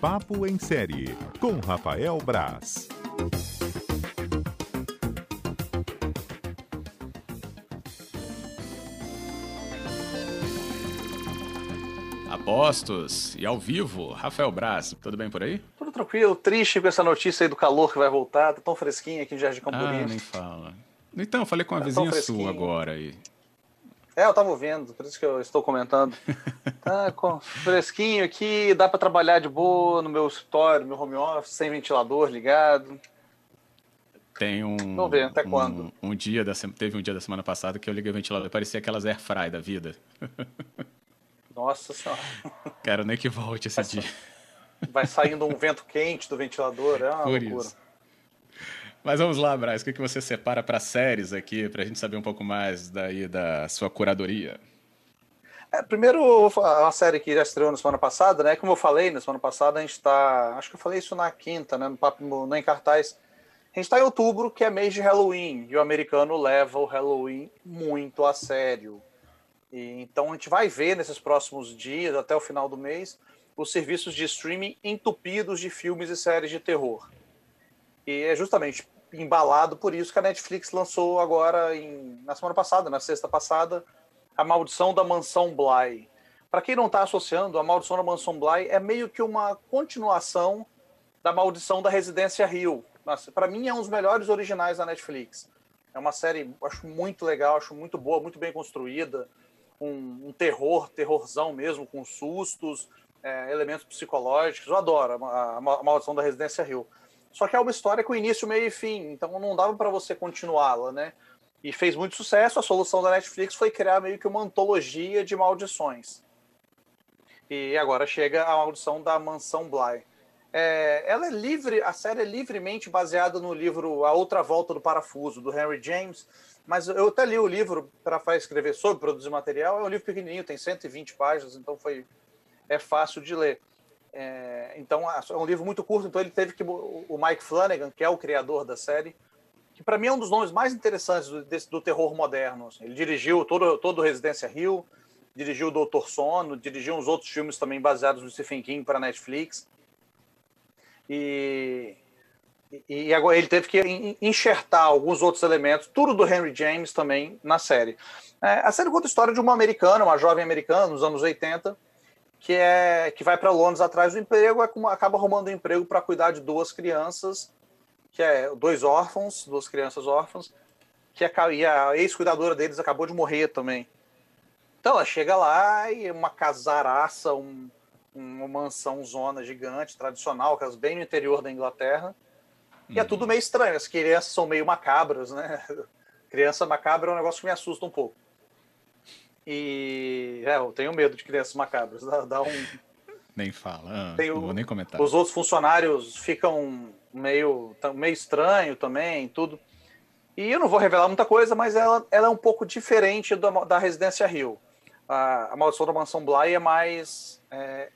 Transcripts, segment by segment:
Papo em Série, com Rafael Braz. Apostos e ao vivo, Rafael Braz, tudo bem por aí? Tudo tranquilo, triste com essa notícia aí do calor que vai voltar, tá tão fresquinho aqui em Jardim Camburim. Ah, nem fala. Então, falei com uma tá vizinha sua agora aí. É, eu tava ouvindo, por isso que eu estou comentando. Tá com fresquinho aqui, dá para trabalhar de boa no meu escritório, no meu home office, sem ventilador ligado. Tem um. Vamos ver até quando. Um, um dia da, teve um dia da semana passada que eu liguei o ventilador parecia aquelas air fry da vida. Nossa senhora. Quero nem que volte esse vai dia. Vai saindo um vento quente do ventilador, é uma Por loucura. Isso. Mas vamos lá, Braz, o que você separa para séries aqui, para a gente saber um pouco mais daí da sua curadoria? É, primeiro, uma série que já estreou na semana passada, né? Como eu falei, na semana passada a gente está. Acho que eu falei isso na quinta, né? No papo no, em cartaz. A gente está em outubro, que é mês de Halloween, e o americano leva o Halloween muito a sério. E, então a gente vai ver nesses próximos dias, até o final do mês, os serviços de streaming entupidos de filmes e séries de terror. E é justamente embalado por isso que a Netflix lançou agora, em, na semana passada, na sexta passada, A Maldição da Mansão Bly. Para quem não está associando, A Maldição da Mansão Bly é meio que uma continuação da Maldição da Residência Hill. Para mim, é um dos melhores originais da Netflix. É uma série, acho muito legal, acho muito boa, muito bem construída. Um, um terror, terrorzão mesmo, com sustos, é, elementos psicológicos. Eu adoro a, a Maldição da Residência Hill. Só que é uma história com início, meio e fim, então não dava para você continuá-la, né? E fez muito sucesso. A solução da Netflix foi criar meio que uma antologia de maldições. E agora chega a maldição da Mansão Bly. É, ela é livre, a série é livremente baseada no livro A Outra Volta do Parafuso, do Henry James, mas eu até li o livro para escrever sobre, produzir material. É um livro pequenininho, tem 120 páginas, então foi é fácil de ler. É, então é um livro muito curto, então ele teve que o Mike Flanagan, que é o criador da série, que para mim é um dos nomes mais interessantes do, desse, do terror moderno. Assim. Ele dirigiu todo todo Residência Hill, dirigiu o Doutor Sono, dirigiu uns outros filmes também baseados no Stephen King para Netflix. E, e agora ele teve que enxertar alguns outros elementos, tudo do Henry James também na série. É, a série conta a história de uma americana, uma jovem americana, nos anos 80, que é que vai para Londres atrás do emprego, é acaba arrumando um emprego para cuidar de duas crianças, que é dois órfãos, duas crianças órfãs, que a, e a ex-cuidadora deles acabou de morrer também. Então ela chega lá e uma casaraça, um, uma mansão zona gigante, tradicional, que é bem no interior da Inglaterra. E é tudo meio estranho, as crianças são meio macabras, né? Criança macabra é um negócio que me assusta um pouco. E é, eu tenho medo de crianças macabras. Dá, dá um. Nem fala, ah, não vou nem comentar. Os outros funcionários ficam meio, meio estranho também, tudo. E eu não vou revelar muita coisa, mas ela, ela é um pouco diferente da, da Residência Rio. A, a Maldição da Mansão Bly é mais. É,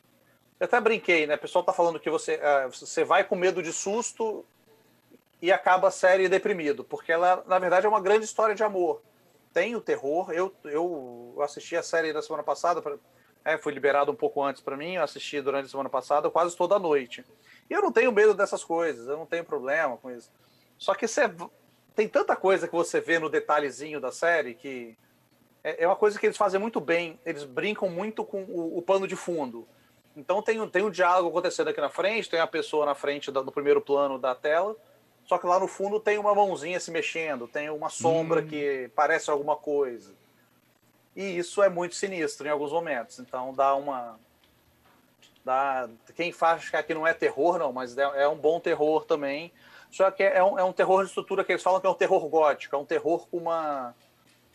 eu até brinquei, né? O pessoal tá falando que você, uh, você vai com medo de susto e acaba a série deprimido, porque ela, na verdade, é uma grande história de amor tem o terror. Eu, eu assisti a série da semana passada, pra, é, foi liberado um pouco antes para mim, eu assisti durante a semana passada quase toda noite. E eu não tenho medo dessas coisas, eu não tenho problema com isso. Só que você, tem tanta coisa que você vê no detalhezinho da série que é, é uma coisa que eles fazem muito bem. Eles brincam muito com o, o pano de fundo. Então tem, tem um diálogo acontecendo aqui na frente, tem a pessoa na frente do primeiro plano da tela só que lá no fundo tem uma mãozinha se mexendo, tem uma sombra hum. que parece alguma coisa. E isso é muito sinistro em alguns momentos. Então dá uma. Dá... Quem faz que não é terror, não, mas é, é um bom terror também. Só que é um, é um terror de estrutura que eles falam que é um terror gótico, é um terror com uma,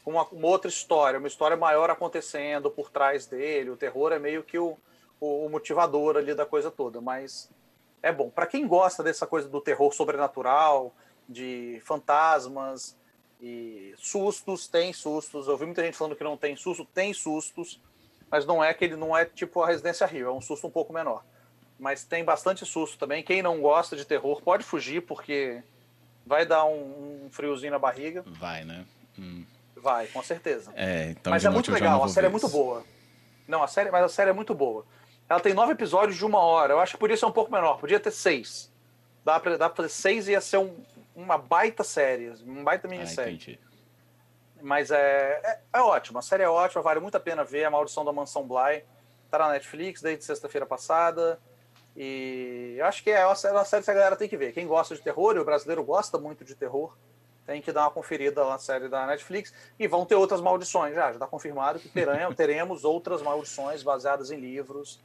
com uma, uma outra história, uma história maior acontecendo por trás dele. O terror é meio que o, o, o motivador ali da coisa toda, mas é bom. Para quem gosta dessa coisa do terror sobrenatural, de fantasmas e sustos, tem sustos. Eu vi muita gente falando que não tem susto, tem sustos, mas não é que ele não é tipo a Residência Rio, é um susto um pouco menor. Mas tem bastante susto também. Quem não gosta de terror pode fugir, porque vai dar um, um friozinho na barriga. Vai, né? Hum. Vai, com certeza. É, então mas é muito legal, a série é muito boa. Não, a série, mas a série é muito boa. Ela tem nove episódios de uma hora. Eu acho que podia ser um pouco menor, podia ter seis. Dá pra, dá pra fazer seis e ia ser um, uma baita série, uma baita Ah, minissérie. entendi. Mas é, é, é ótimo, a série é ótima, vale muito a pena ver. A Maldição da Mansão Bly tá na Netflix desde sexta-feira passada. E eu acho que é uma série, uma série que a galera tem que ver. Quem gosta de terror, e o brasileiro gosta muito de terror, tem que dar uma conferida na série da Netflix. E vão ter outras maldições já. Já está confirmado que teremos outras maldições baseadas em livros,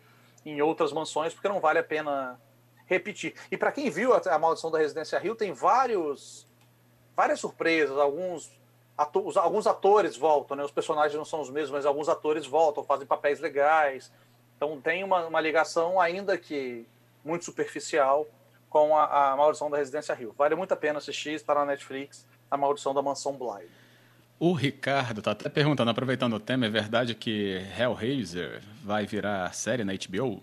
em outras mansões, porque não vale a pena repetir. E para quem viu a, a Maldição da Residência Rio, tem vários, várias surpresas. Alguns, ato, alguns atores voltam, né? os personagens não são os mesmos, mas alguns atores voltam, fazem papéis legais. Então tem uma, uma ligação, ainda que muito superficial, com a, a Maldição da Residência Rio. Vale muito a pena assistir, está na Netflix, A Maldição da Mansão Bly. O Ricardo tá até perguntando, aproveitando o tema, é verdade que Hellraiser vai virar série na HBO?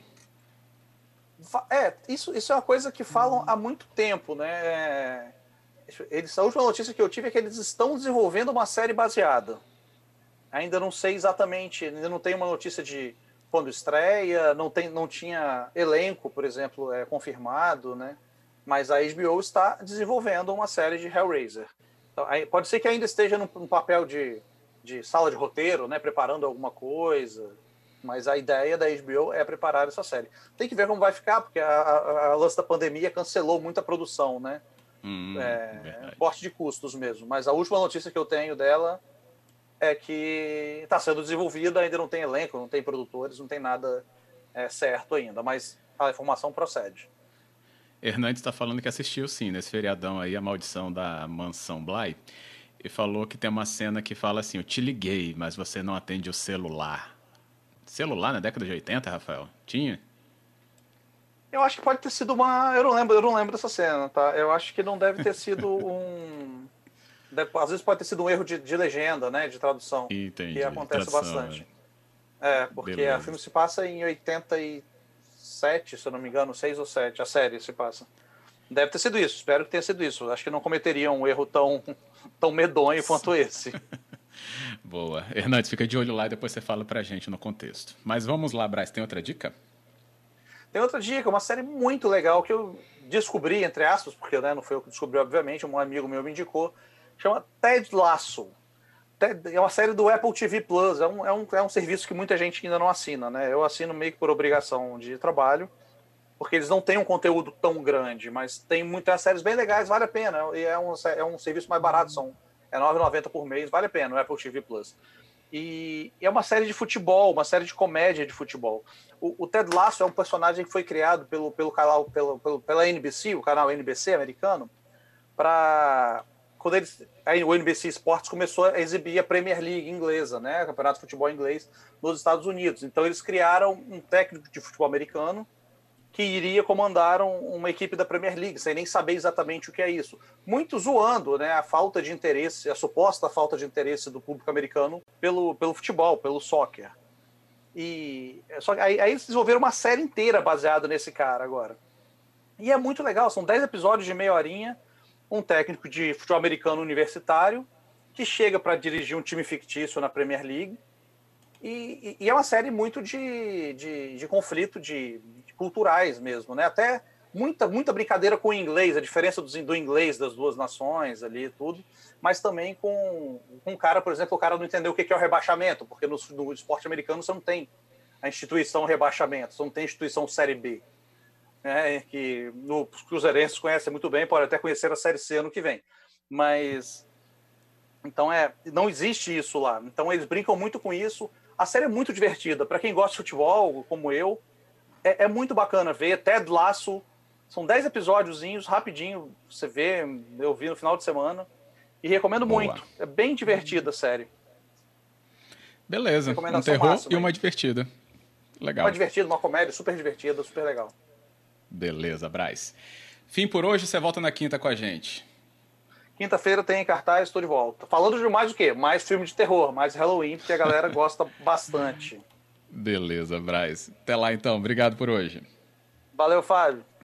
É, isso, isso é uma coisa que falam há muito tempo, né? Eles, a última notícia que eu tive é que eles estão desenvolvendo uma série baseada. Ainda não sei exatamente, ainda não tem uma notícia de quando estreia, não, tem, não tinha elenco, por exemplo, é, confirmado, né? Mas a HBO está desenvolvendo uma série de Hellraiser. Então, aí pode ser que ainda esteja num, num papel de, de sala de roteiro, né? Preparando alguma coisa. Mas a ideia da HBO é preparar essa série. Tem que ver como vai ficar, porque a, a, a lance da pandemia cancelou muita produção, né? Hum, É, corte de custos mesmo. Mas a última notícia que eu tenho dela é que está sendo desenvolvida, ainda não tem elenco, não tem produtores, não tem nada é, certo ainda, mas a informação procede. Hernandes está falando que assistiu sim nesse feriadão aí, A Maldição da Mansão Bly, e falou que tem uma cena que fala assim: Eu te liguei, mas você não atende o celular. Celular na década de 80, Rafael? Tinha? Eu acho que pode ter sido uma. Eu não lembro, eu não lembro dessa cena, tá? Eu acho que não deve ter sido um. deve- Às vezes pode ter sido um erro de, de legenda, né? De tradução. Entendi. que acontece Tradução, bastante. né? É, porque o filme se passa em 87, se eu não me engano, 6 ou 7, a série se passa. Deve ter sido isso, espero que tenha sido isso. Acho que não cometeria um erro tão, tão medonho quanto esse. Boa. Hernandes, fica de olho lá e depois você fala pra gente no contexto. Mas vamos lá, Braz, tem outra dica? Tem outra dica, uma série muito legal que eu descobri, entre aspas, porque né, não foi eu que descobri, obviamente, um amigo meu me indicou, chama Ted Lasso. Ted- É uma série do Apple TV Plus, é um, é, um, é um serviço que muita gente ainda não assina, né? Eu assino meio que por obrigação de trabalho, porque eles não têm um conteúdo tão grande, mas tem muitas séries bem legais, vale a pena. E é um, é um serviço mais barato, são, é R$ 9,90 por mês, vale a pena o Apple TV Plus. E é uma série de futebol, uma série de comédia de futebol. O, o Ted Lasso é um personagem que foi criado pelo, pelo canal, pelo, pelo, pela NBC, o canal NBC americano, para quando eles, aí o NBC Sports começou a exibir a Premier League inglesa, né, Campeonato de Futebol inglês nos Estados Unidos. Então eles criaram um técnico de futebol americano que iria comandar um- uma equipe da Premier League, sem nem saber exatamente o que é isso. Muito zoando né, a falta de interesse, a suposta falta de interesse do público americano pelo, pelo futebol, pelo soccer. E só aí, aí eles desenvolveram uma série inteira baseada nesse cara agora. E é muito legal, são 10 episódios de meia horinha, um técnico de futebol americano universitário que chega para dirigir um time fictício na Premier League. E, e- e é uma série muito de, de, de conflito de culturais mesmo, né? Até muita, muita brincadeira com o inglês, a diferença do, inglês das duas nações ali tudo, mas também com, com um cara, por exemplo, o cara não entendeu o que é o rebaixamento, porque no, no esporte americano você não tem a instituição rebaixamento, você não tem instituição Série B. Né, que no, os cruzeirenses conhecem muito bem, pode até conhecer a Série C ano que vem. Mas então é, não existe isso lá. Então eles brincam muito com isso. A série é muito divertida. Para quem gosta de futebol, como eu, é, é muito bacana ver. Ted Lasso, são 10 episódiozinhos, rapidinho, você vê, eu vi no final de semana. E recomendo Boa. muito. É bem divertida a série. Beleza, um Recomendação terror máxima, e uma divertida. Legal. Uma divertida, uma comédia super divertida, super legal. Beleza, Braz. Fim por hoje, você volta na quinta com a gente. Quinta-feira tem cartaz, estou de volta. Falando de mais o quê? Mais filme de terror, mais Halloween, porque a galera gosta bastante. Beleza, Braz. Até lá então, obrigado por hoje. Valeu, Fábio.